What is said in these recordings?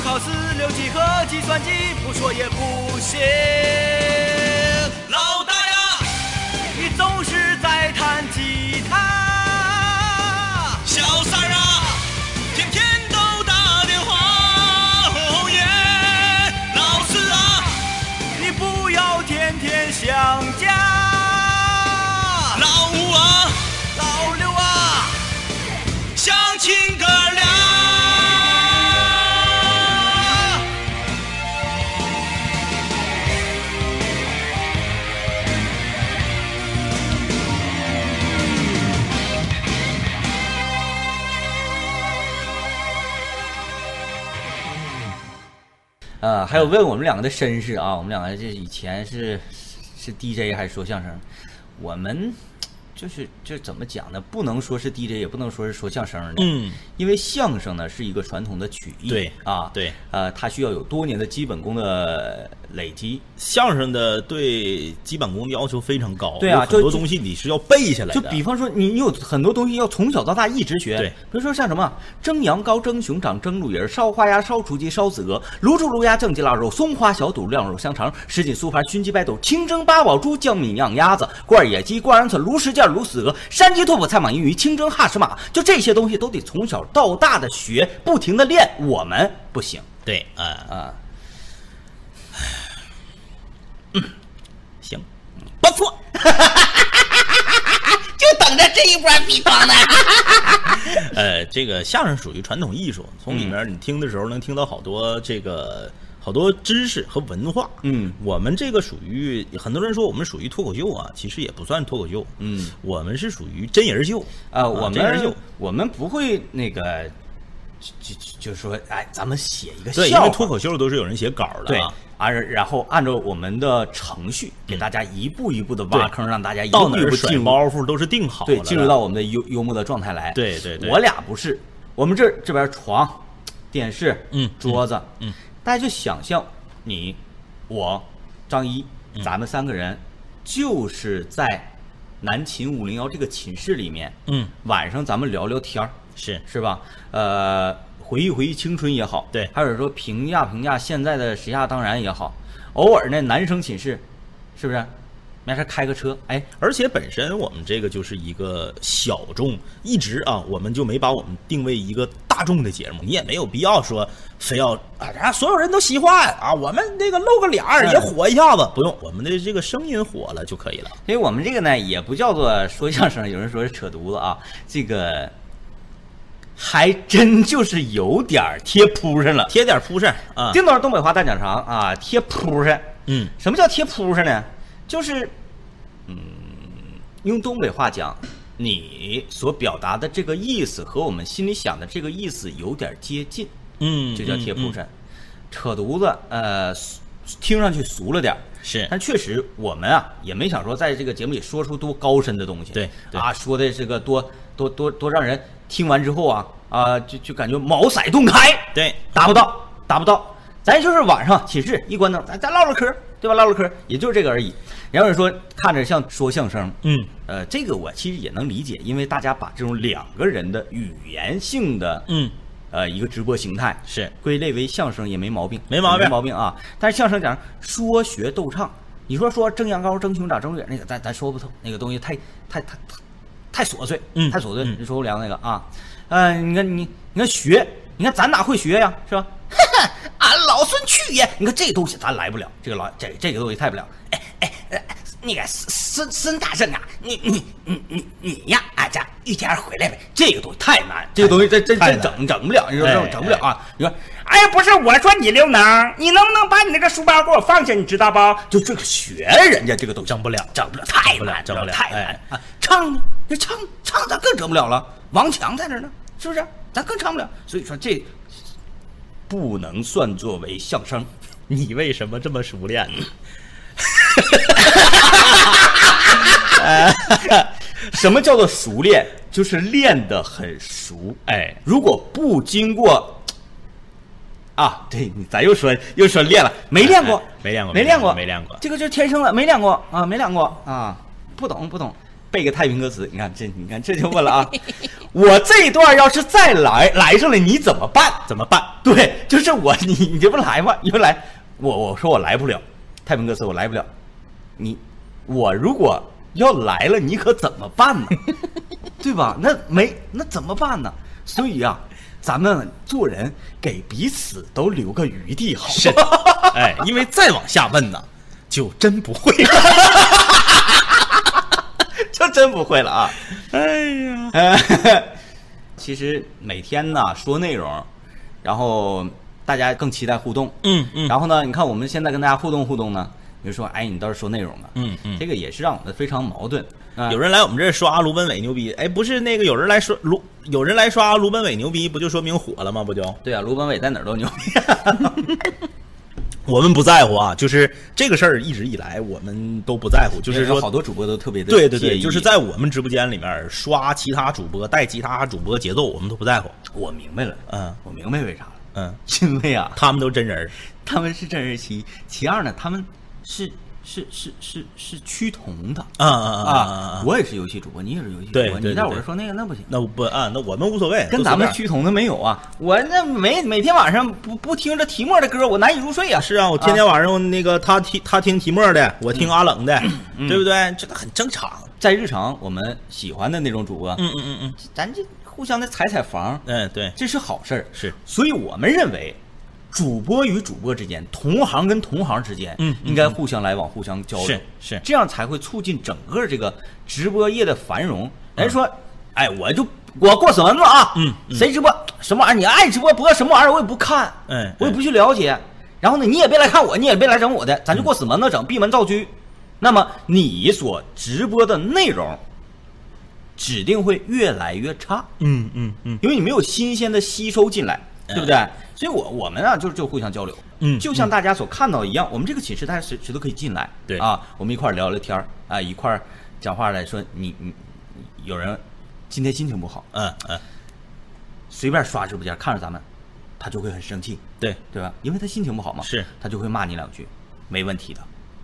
考试、六级和计算机，不说也不行。还有问我们两个的身世啊，我们两个这以前是是 DJ 还是说相声？我们就是这怎么讲呢？不能说是 DJ，也不能说是说相声的。嗯，因为相声呢是一个传统的曲艺，对啊，对，呃，它需要有多年的基本功的累积。相声的对基本功要求非常高，对啊很多东西你是要背下来的。就比方说你，你有很多东西要从小到大一直学。对，比如说像什么蒸羊羔、蒸熊掌、蒸鹿尾儿、烧花鸭、烧雏鸡、烧子鹅、卤猪、卤鸭、酱鸡腊肉、松花小肚、晾肉香肠、什锦酥盘、熏鸡白肚、清蒸八宝猪、酱米酿鸭子、罐野鸡、罐鹌鹑、卤什件、卤死鹅、山鸡、兔脯、菜蟒、银鱼、清蒸哈什马，就这些东西都得从小到大的学，不停的练。我们不行对，啊、啊。不错，就等着这一波比方呢。呃，这个相声属于传统艺术，从里嗯面你听的时候能听到好多这个好多知识和文化。嗯，我们这个属于很多人说我们属于脱口秀啊，其实也不算脱口秀。嗯，我们是属于真人秀啊，我们真人秀。我们不会那个，就就就是说，哎，咱们写一个对，因笑话，为脱口秀都是有人写稿的对啊。啊，然后按照我们的程序，给大家一步一步的挖坑，让大家一步一步进入包袱都是定好了对，的，进入到我们的幽幽默的状态来。对对对我俩不是，我们这这边床、电视、嗯桌子，嗯，大家就想象你、我、张一，嗯咱们三个人就是在南秦五零幺这个寝室里面，嗯，晚上咱们聊聊天儿，是是吧？呃，回忆回忆青春也好，对还有说评价评价现在的时下当然也好，偶尔呢男生寝室，是不是？没事开个车，哎，而且本身我们这个就是一个小众，一直啊，我们就没把我们定位一个大众的节目，你也没有必要说非要啊，家所有人都喜欢啊，我们那个露个脸儿也火一下子，不用，我们的这个声音火了就可以了。所以我们这个呢也不叫做说相声，有人说是扯犊子啊，这个还真就是有点儿贴扑上了。贴点扑上啊，叮咚，东北话大讲堂啊，贴扑上。嗯，什么叫贴扑上呢？就是，嗯，用东北话讲，你所表达的这个意思和我们心里想的这个意思有点接近，嗯，就叫贴扑嗯，上。扯犊子，呃，听上去俗了点儿，是但确实我们啊也没想说在这个节目里说出多高深的东西，对对啊，说的这个多多多多让人听完之后啊啊就就感觉茅塞顿开，对，达不到，达不到。咱就是晚上寝室一关灯，咱咱唠唠嗑，对吧？唠唠嗑，也就是这个而已。然后人说看着像说相声，嗯，呃，这个我其实也能理解，因为大家把这种两个人的语言性的，嗯，呃，一个直播形态是归类为相声也没毛病，没毛病没毛病啊。但是相声讲说学逗唱，你说说蒸羊羔、蒸熊掌、蒸远那个，咱咱说不透，那个东西太太太太太琐碎，嗯太琐碎。嗯你说不了那个啊，呃，你看你你看学，你看咱哪会学呀，是吧？俺老孙去也！你看这东西咱来不了，这个老这这个东西太不了。哎哎呃，那个孙孙孙大圣啊，你你你你你呀，俺家一家回来呗。这个东西太难，这个东西真真太难真整整不了，你说哎整整不了啊？你说，哎呀，不是我说你刘能，你能不能把你那个书包给我放下？你知道不？就这个学人家这个都整不了整不了，太难，整不了太难哎啊！唱呢，这唱唱咱更整不了了，王强在那儿呢，是不是？咱更唱不了。所以说这不能算作为相声。你为什么这么熟练呢？什么叫做熟练？就是练得很熟。哎，如果不经过啊，对你咱又说又说练了，没练过哎，没练过没练过，没练过这个就是天生的，没练过啊，没练过啊，不懂不懂。背个太平歌词，你看这，你看这就问了啊，我这一段要是再来来上了，你怎么办？怎么办？对，就是我，你你这不来吗？你不来，我我说我来不了，太平歌词我来不了，你我如果要来了，你可怎么办呢？对吧？那没那怎么办呢？所以啊，咱们做人给彼此都留个余地，好是？，哎，因为再往下问呢，就真不会了。这真不会了啊！哎呀，呃，其实每天呢说内容，然后大家更期待互动，嗯嗯然后呢，你看我们现在跟大家互动互动呢，你就说，哎，你倒是说内容啊，嗯嗯这个也是让我们非常矛盾。啊有人来我们这儿刷卢本伟牛逼，哎，不是那个有人来说卢，有人来刷卢本伟牛逼，不就说明火了吗？不就？对啊，卢本伟在哪儿都牛逼。我们不在乎啊，就是这个事儿一直以来我们都不在乎，就是说好多主播都特别的对对对，就是在我们直播间里面刷其他主播带其他主播节奏，我们都不在乎。我明白了，嗯。我明白为啥了，嗯，因为啊，他们都真人，他们是真人其一，其二呢，他们是是是是是趋同的啊啊啊！我也是游戏主播，你也是游戏主播，你在我这说那个那不行。那不啊，那我们无所谓，跟咱们趋同的没有啊！我那每每天晚上不不听着提莫的歌，我难以入睡啊！是啊，我天天晚上那个他听他听提莫的，我听阿冷的，嗯对不对？这很正常。在日常我们喜欢的那种主播，嗯嗯嗯嗯咱这互相的踩踩房，嗯，对，这是好事儿。是所以我们认为，主播与主播之间，同行跟同行之间，嗯嗯应该互相来往，互相交流，是是。这样才会促进整个这个直播业的繁荣。人嗯说，哎，我就我过死蚊子啊，嗯嗯。谁直播？什么玩意儿，你爱直播播什么玩意儿，我也不看，嗯我也不去了解。然后呢，你也别来看我，你也别来整我的，咱就过死门子整，闭门造车。那么你所直播的内容，指定会越来越差。嗯嗯嗯。因为你没有新鲜的吸收进来，哎对不对？所以我我们啊，就是就互相交流，嗯就像大家所看到的一样，我们这个寝室大家谁谁都可以进来，对啊，我们一块儿聊聊天儿啊，一块儿讲话来说，你你你有人今天心情不好，嗯嗯，随便刷直播间看着咱们，他就会很生气，对，对吧？因为他心情不好嘛，是他就会骂你两句，没问题的，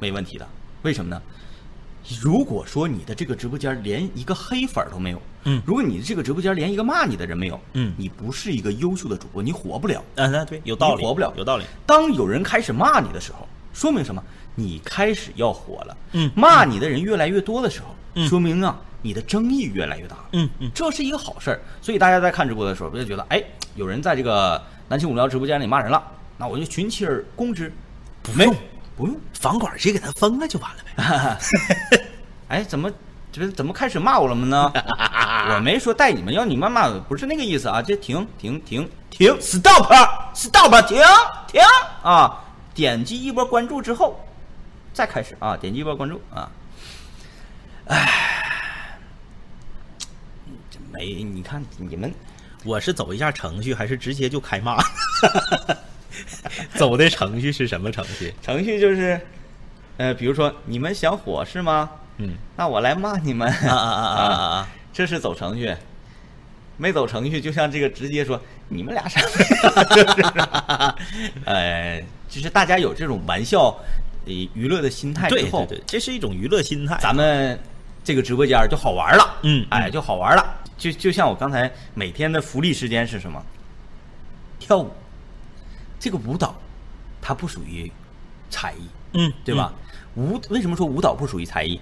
没问题的。为什么呢？如果说你的这个直播间连一个黑粉都没有，嗯如果你的这个直播间连一个骂你的人没有，嗯你不是一个优秀的主播，你火不了。嗯那对，有道理，你活不了有道理。当有人开始骂你的时候，说明什么？你开始要火了。嗯骂你的人越来越多的时候，嗯说明啊，你的争议越来越大。嗯嗯这是一个好事儿。所以大家在看直播的时候，不要觉得，哎，有人在这个南青五聊直播间里骂人了，那我就群起而攻之。不用不用。房管直接给他封了就完了呗。哎，怎么这怎么开始骂我了们呢？我没说带你们，要你们骂，不是那个意思啊！这停停停停，stop stop 停停啊！点击一波关注之后，再开始啊！点击一波关注啊！哎，这没你看你们我是走一下程序，还是直接就开骂？走的程序是什么程序？程序就是，呃，比如说你们想火是吗？嗯那我来骂你们啊啊啊啊啊 啊！这是走程序，没走程序，就像这个直接说你们俩啥，呃，就是大家有这种玩笑、呃娱乐的心态之后，对对对，这是一种娱乐心态。咱们这个直播间儿就好玩了，嗯哎，嗯就好玩了。就就像我刚才每天的福利时间是什么？跳舞，这个舞蹈它不属于才艺，嗯，对吧？舞为什么说舞蹈不属于才艺？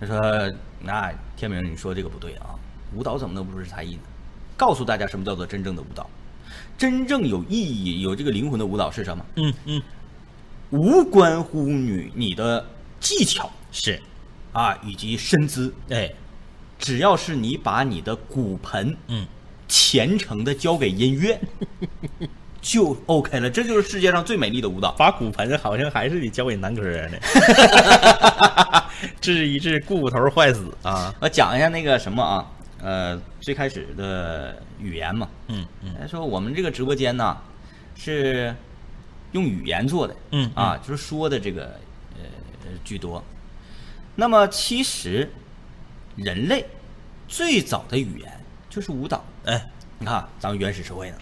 他说：“那天明，你说这个不对啊，舞蹈怎么能不是才艺呢？告诉大家什么叫做真正的舞蹈，真正有意义、有这个灵魂的舞蹈是什么？嗯嗯无关乎女你的技巧是，啊，以及身姿，哎只要是你把你的骨盆嗯虔诚的交给音乐，就 OK 了。这就是世界上最美丽的舞蹈。把骨盆好像还是得交给南哥呢，治一治骨头坏死啊。我讲一下那个什么啊，呃，最开始的语言嘛，嗯嗯他说我们这个直播间呢，是用语言做的，嗯啊，就是说的这个呃居多。那么其实人类最早的语言就是舞蹈。哎，你看咱们原始社会呢，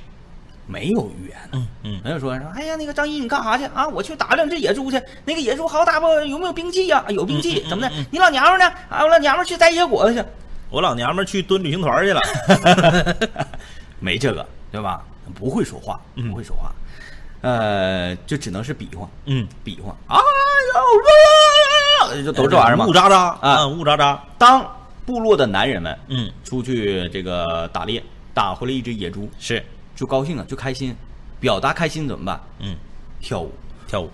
没有语言，嗯嗯没有说说，哎呀，那个张一你干啥去啊？我去打两只野猪去，那个野猪好打不？有没有兵器呀、啊有兵器，怎么的？你老娘们呢？啊，我老娘们去摘野果子去，我老娘们去蹲旅行团去了。没这个，对吧？不会说话，不会说话，呃，就只能是比划，嗯，比划，哎呀，就都这玩意儿嘛雾。渣渣啊雾渣渣。当部落的男人们嗯，出去这个打猎，打回来一只野猪，是，就高兴啊，就开心，表达开心怎么办？嗯，跳舞。跳舞。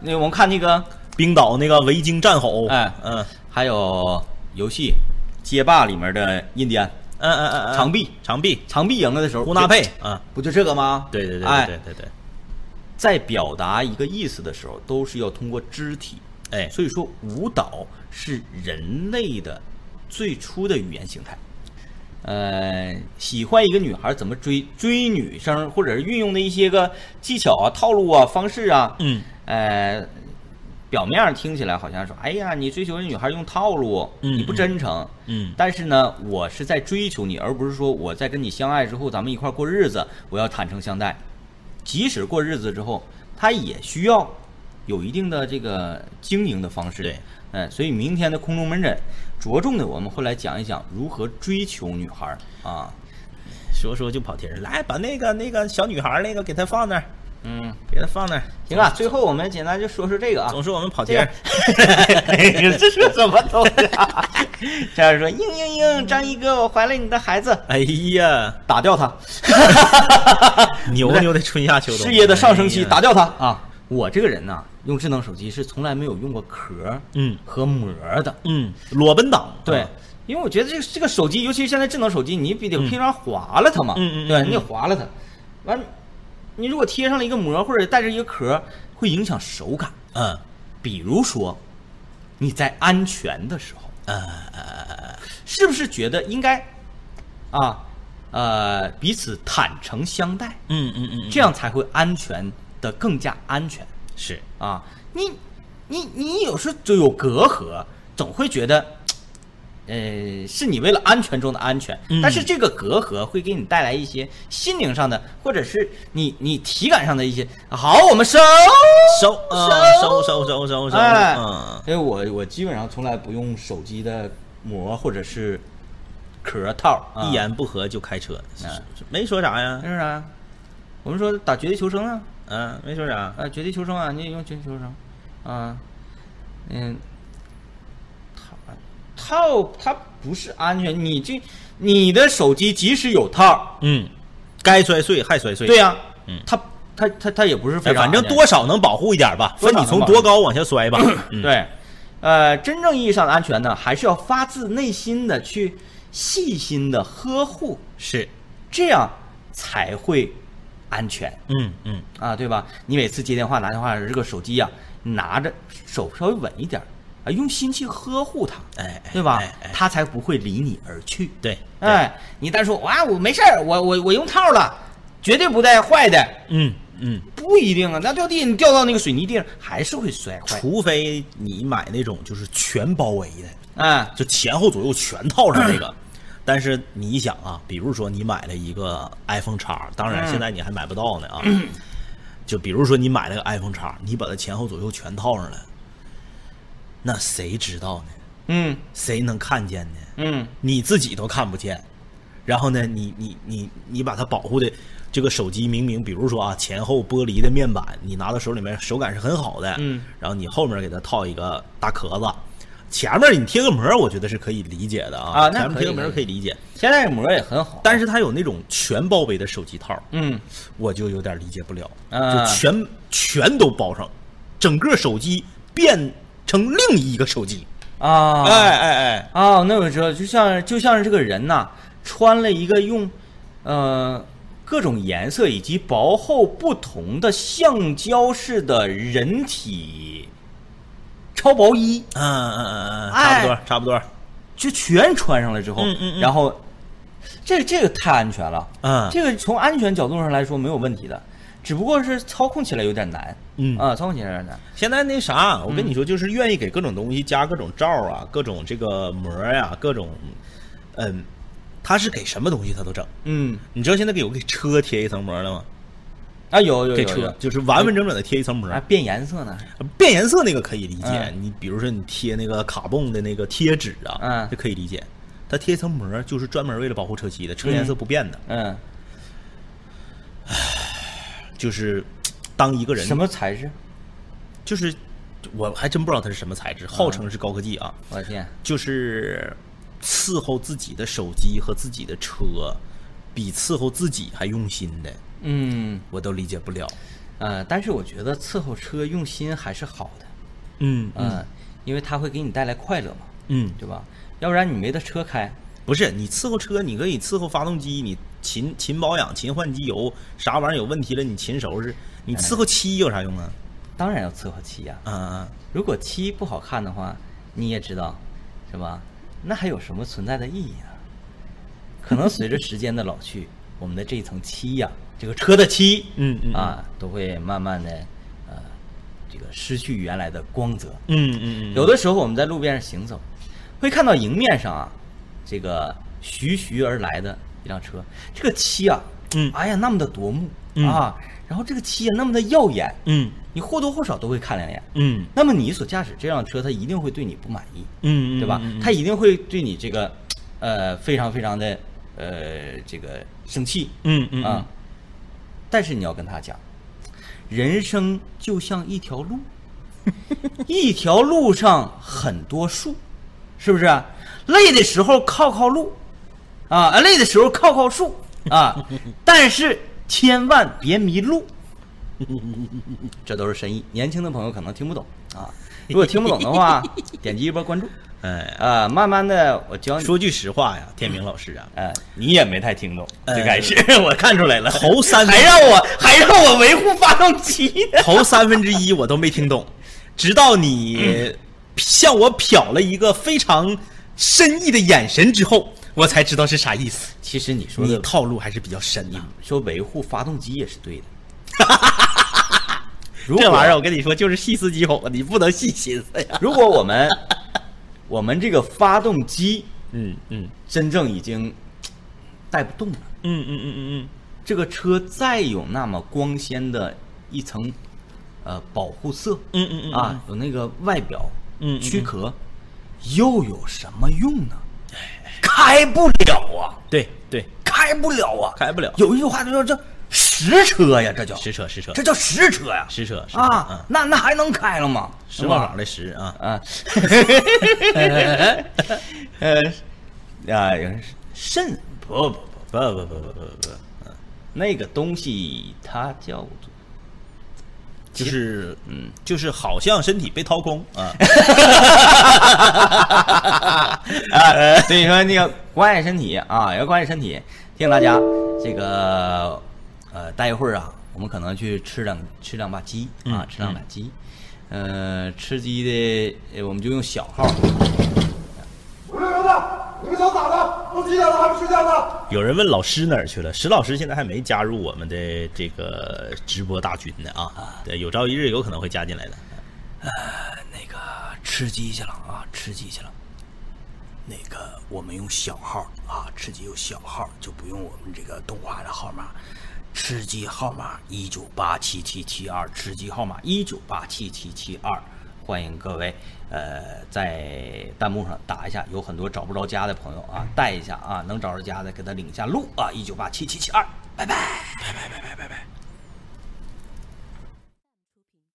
那我们看那个，冰岛那个维京战吼。哎嗯还有游戏街霸里面的印第安嗯嗯嗯嗯，长臂，长臂，长臂赢了的时候，呼纳佩啊。不就这个吗？对对对哎对对对对。在表达一个意思的时候，都是要通过肢体。哎，所以说，舞蹈是人类的最初的语言形态。呃，喜欢一个女孩怎么追追女生，或者是运用的一些个技巧啊、套路啊、方式啊，嗯，呃，表面上听起来好像说，哎呀，你追求女孩用套路，嗯你不真诚。嗯但是呢，我是在追求你，而不是说我在跟你相爱之后，咱们一块过日子，我要坦诚相待。即使过日子之后，他也需要有一定的这个经营的方式。对，嗯，所以明天的空中门诊，着重的我们会来讲一讲如何追求女孩儿啊。说说就跑题儿，来把那个那个小女孩儿那个给她放那儿，嗯，给她放那儿。行啊，最后我们简单就说说这个啊。总是我们跑题这儿。这是什么东西啊？这样说，嘤嘤嘤，张一哥，我怀了你的孩子，哎呀，打掉他。牛 牛的春夏秋冬，事业的上升期，打掉他啊！我这个人呢，用智能手机是从来没有用过壳嗯。和膜的。嗯，裸奔党。对啊，因为我觉得这个这个手机，尤其是现在智能手机，你必得平常划了它嘛，对，嗯嗯嗯嗯。你得划了它。完，你如果贴上了一个膜或者带着一个壳，会影响手感。嗯。比如说，你在安全的时候，呃是不是觉得应该啊呃彼此坦诚相待，嗯嗯嗯，这样才会安全的更加安全？是。啊，你你你有时候就有隔阂，总会觉得，呃，是你为了安全中的安全，嗯。但是这个隔阂会给你带来一些心灵上的，或者是你你体感上的一些。好，我们收收啊收收收收收，哎。嗯，因为我我基本上从来不用手机的膜或者是壳套，啊。一言不合就开车嗯，没说啥呀。没说啥。呀？我们说打绝地求生啊，嗯，没说啥，啊，绝地求生啊，你也用绝地求生，啊，嗯，套套它不是安全，你这你的手机即使有套，嗯，该摔碎还摔碎，对呀、嗯。它它它它也不是非哎，常，反正多少能保护一点吧，多少分你从多高往下摔吧，嗯，对，呃，真正意义上的安全呢，还是要发自内心的去细心的呵护，是，这样才会安全。嗯嗯，啊，对吧？你每次接电话、拿电话，这个手机呀、拿着手稍微稳一点啊，用心去呵护它，哎，哎对吧哎？哎它才不会离你而去。对，对，哎，你单说哇，我没事儿，我我我用套了，绝对不带坏的，嗯嗯，不一定啊。那掉地你掉到那个水泥地上，还是会摔坏。除非你买那种就是全包围的，啊，就前后左右全套上那个。但是你想啊，比如说你买了一个 iPhone 叉，当然嗯现在你还买不到呢啊。就比如说你买了个 iPhone 叉，你把它前后左右全套上了，那谁知道呢？嗯谁能看见呢？嗯，你自己都看不见。然后呢，你你你你把它保护的这个手机明明，比如说啊，前后玻璃的面板，你拿到手里面手感是很好的，嗯，然后你后面给它套一个大壳子，前面你贴个膜，我觉得是可以理解的啊，啊那前面贴个膜可以。理解，现在膜也很好，但是它有那种全包围的手机套，嗯。我就有点理解不了，啊。就全全都包上，整个手机变成另一个手机，啊，哎哎哎，啊，那我知道，就像就像是这个人呐，穿了一个用，呃，各种颜色以及薄厚不同的橡胶式的人体超薄衣，嗯嗯嗯嗯，哎差不多差不多，就全穿上了之后，嗯嗯嗯然后这这个太安全了，嗯这个从安全角度上来说没有问题的。只不过是操控起来有点难，嗯啊，操控起来有点难。现在那啥，我跟你说，就是愿意给各种东西加各种罩啊，各种这个膜呀、各种，嗯，他是给什么东西他都整。嗯，你知道现在给有给车贴一层膜了吗？啊，有有有给车有就是完完整整的贴一层膜。啊，变颜色呢？变颜色那个可以理解，嗯你比如说你贴那个卡泵的那个贴纸啊，嗯这可以理解。它贴一层膜就是专门为了保护车漆的，车颜色不变的。嗯，唉就是当一个人什么材质？就是我还真不知道它是什么材质，号称是高科技啊，我的天，就是伺候自己的手机和自己的车，比伺候自己还用心的，嗯我都理解不了。呃，但是我觉得伺候车用心还是好的，嗯嗯，因为它会给你带来快乐嘛，嗯，对吧？要不然你没得车开，不是你伺候车，你可以伺候发动机，你勤勤保养、勤换机油，啥玩意儿有问题了你勤收拾。你伺候漆有啥用啊？当然要伺候漆呀、啊啊，如果漆不好看的话，你也知道，是吧？那还有什么存在的意义啊？可能随着时间的老去，我们的这一层漆呀、这个车的漆，嗯嗯嗯。啊，都会慢慢的，呃，这个失去原来的光泽。嗯嗯嗯，有的时候我们在路边上行走，会看到迎面上啊，这个徐徐而来的一辆车，这个漆啊，嗯。哎呀，那么的夺目、嗯。啊，然后这个漆啊那么的耀眼，嗯。你或多或少都会看两眼。嗯。那么你所驾驶这辆车，它一定会对你不满意，嗯，对吧？嗯它一定会对你这个，呃，非常非常的，呃，这个生气，嗯嗯。啊。但是你要跟他讲，人生就像一条路，一条路上很多树，是不是？累的时候靠靠路，啊，累的时候靠靠树啊，但是千万别迷路。这都是深意，年轻的朋友可能听不懂啊。如果听不懂的话，点击一波关注哎，啊，慢慢的我教你。说句实话呀，天明老师啊，哎，你也没太听懂，呃最开始 我看出来了，头三还让我还让我维护发动机呢。头三分之一我都没听懂，直到你向我瞟了一个非常深意的眼神之后，我才知道是啥意思。其实你说你的套路还是比较深的。说维护发动机也是对的。这玩意儿我跟你说就是细思极恐，你不能细心思呀。如果我们我们这个发动机嗯嗯。真正已经带不动了，嗯嗯嗯嗯嗯。这个车再有那么光鲜的一层呃保护色，嗯嗯嗯啊，有那个外表嗯躯壳，又有什么用呢？开不了啊，对对，开不了啊，开不了。有一句话就说这实车呀，这叫。实车实车。这叫实车呀，实车啊嗯，那那还能开了吗？石宝坊的实啊，啊，呃，啊，肾不不不不不不不不不，那个东西它叫做就是嗯，就是好像身体被掏空啊。啊，所以说那个关爱身体啊，要关爱身体。提醒大家，这个呃，待一会儿啊，我们可能去吃两吃两把鸡啊，嗯吃两把鸡。呃，吃鸡的呃我们就用小号，五六你们想咋的？都几点了还不睡觉呢？有人问老师哪儿去了？石老师现在还没加入我们的这个直播大军呢啊，对，有朝一日有可能会加进来的。呃那个吃鸡去了啊，吃鸡去了。那个我们用小号啊，吃鸡用小号，就不用我们这个动画的号码。吃鸡号码一九八七七七二，吃鸡号码一九八七七七二，欢迎各位呃在弹幕上打一下，有很多找不着家的朋友啊，带一下啊，能找着家的给他领一下路啊，一九八七七七二，拜拜，拜拜拜拜拜拜。